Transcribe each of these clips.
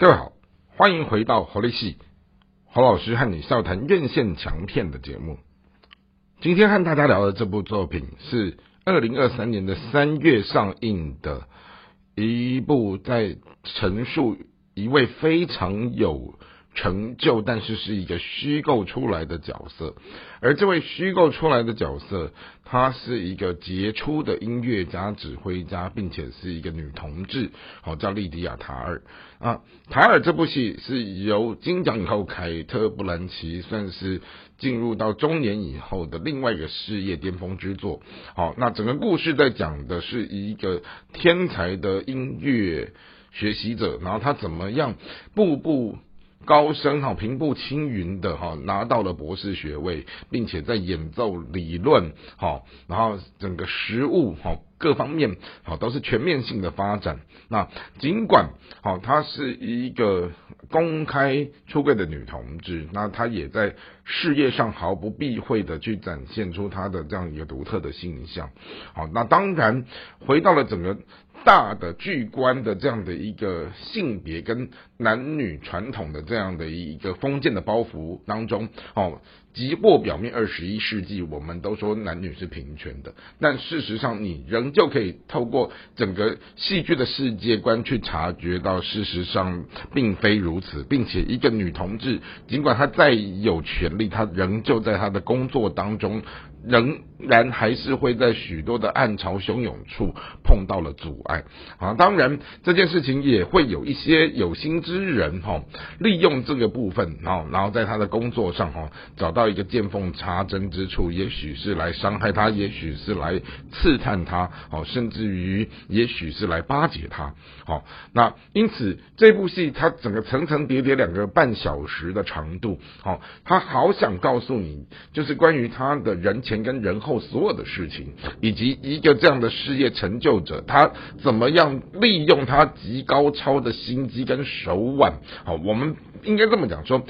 各位好，欢迎回到侯立系侯老师和你笑谈院线强片的节目。今天和大家聊的这部作品是二零二三年的三月上映的一部，在陈述一位非常有成就，但是是一个虚构出来的角色。而这位虚构出来的角色，她是一个杰出的音乐家、指挥家，并且是一个女同志，好叫莉迪亚·塔尔啊。塔尔这部戏是由金奖以后凯特·布兰奇算是进入到中年以后的另外一个事业巅峰之作。好，那整个故事在讲的是一个天才的音乐学习者，然后他怎么样步步。高升哈，平步青云的哈，拿到了博士学位，并且在演奏理论哈，然后整个实物哈各方面哈都是全面性的发展。那尽管好，她是一个公开出柜的女同志，那她也在事业上毫不避讳的去展现出她的这样一个独特的形象。好，那当然回到了整个。大的巨观的这样的一个性别跟男女传统的这样的一个封建的包袱当中，哦，即或表面二十一世纪我们都说男女是平权的，但事实上你仍旧可以透过整个戏剧的世界观去察觉到，事实上并非如此，并且一个女同志，尽管她再有权利，她仍旧在她的工作当中。仍然还是会在许多的暗潮汹涌处碰到了阻碍啊！当然，这件事情也会有一些有心之人哈，利用这个部分哈，然后在他的工作上哈，找到一个见缝插针之处，也许是来伤害他，也许是来刺探他，哦，甚至于也许是来巴结他。好，那因此这部戏它整个层层叠叠两个半小时的长度，好，他好想告诉你，就是关于他的人。前跟人后所有的事情，以及一个这样的事业成就者，他怎么样利用他极高超的心机跟手腕？好，我们应该这么讲，说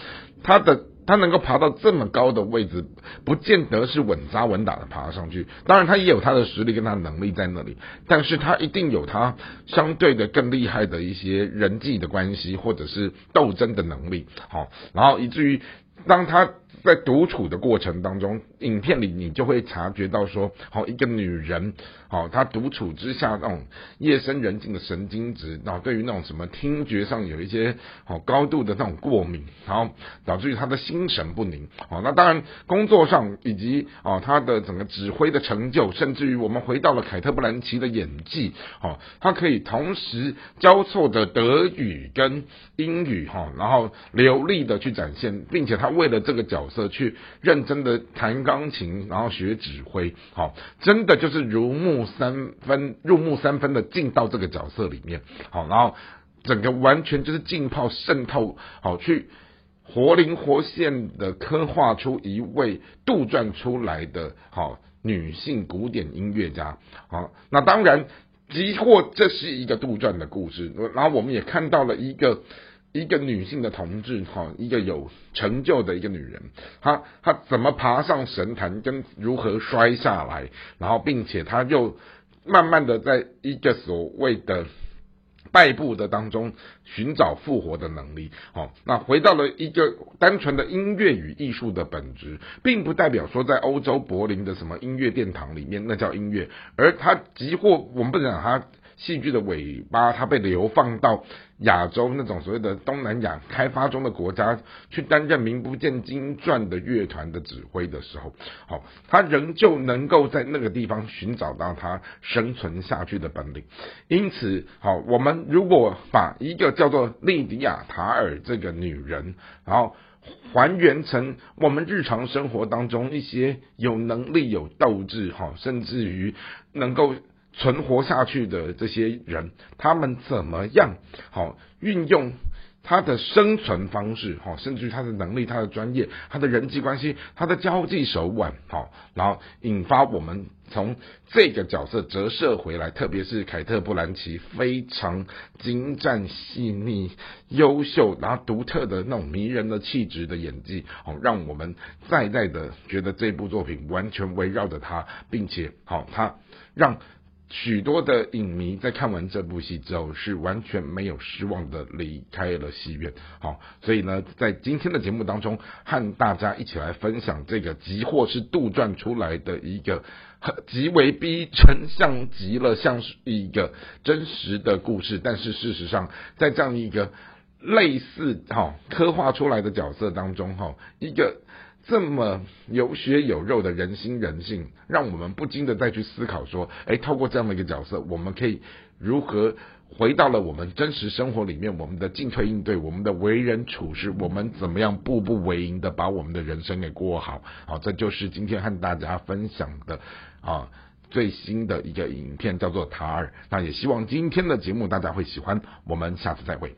他的他能够爬到这么高的位置，不见得是稳扎稳打的爬上去。当然，他也有他的实力跟他能力在那里，但是他一定有他相对的更厉害的一些人际的关系，或者是斗争的能力。好，然后以至于当他。在独处的过程当中，影片里你就会察觉到说，好一个女人，好她独处之下那种夜深人静的神经质，然后对于那种什么听觉上有一些好高度的那种过敏，然后导致于她的心神不宁。好，那当然工作上以及哦她的整个指挥的成就，甚至于我们回到了凯特·布兰奇的演技，好，她可以同时交错的德语跟英语哈，然后流利的去展现，并且她为了这个角。色去认真的弹钢琴，然后学指挥，好，真的就是入木三分，入木三分的进到这个角色里面，好，然后整个完全就是浸泡渗透，好，去活灵活现的刻画出一位杜撰出来的好女性古典音乐家，好，那当然，即或这是一个杜撰的故事，然后我们也看到了一个。一个女性的同志，哈，一个有成就的一个女人，她她怎么爬上神坛，跟如何摔下来，然后并且她又慢慢的在一个所谓的败部的当中寻找复活的能力，好，那回到了一个单纯的音乐与艺术的本质，并不代表说在欧洲柏林的什么音乐殿堂里面那叫音乐，而它即或我们不讲它。戏剧的尾巴，它被流放到亚洲那种所谓的东南亚开发中的国家去担任名不见经传的乐团的指挥的时候，好，他仍旧能够在那个地方寻找到他生存下去的本领。因此，好，我们如果把一个叫做莉迪亚·塔尔这个女人，然后还原成我们日常生活当中一些有能力、有斗志，哈，甚至于能够。存活下去的这些人，他们怎么样？好，运用他的生存方式，好，甚至于他的能力、他的专业、他的人际关系、他的交际手腕，好，然后引发我们从这个角色折射回来，特别是凯特·布兰奇非常精湛、细腻、优秀，然后独特的那种迷人的气质的演技，好，让我们再再的觉得这部作品完全围绕着他，并且好，他让。许多的影迷在看完这部戏之后是完全没有失望的离开了戏院。好，所以呢，在今天的节目当中，和大家一起来分享这个极或是杜撰出来的一个极为逼真，像极了像是一个真实的故事。但是事实上，在这样一个类似哈刻画出来的角色当中，哈一个。这么有血有肉的人心人性，让我们不禁的再去思考说，哎，透过这样的一个角色，我们可以如何回到了我们真实生活里面，我们的进退应对，我们的为人处事，我们怎么样步步为营的把我们的人生给过好？好，这就是今天和大家分享的啊最新的一个影片，叫做《塔尔》。那也希望今天的节目大家会喜欢，我们下次再会。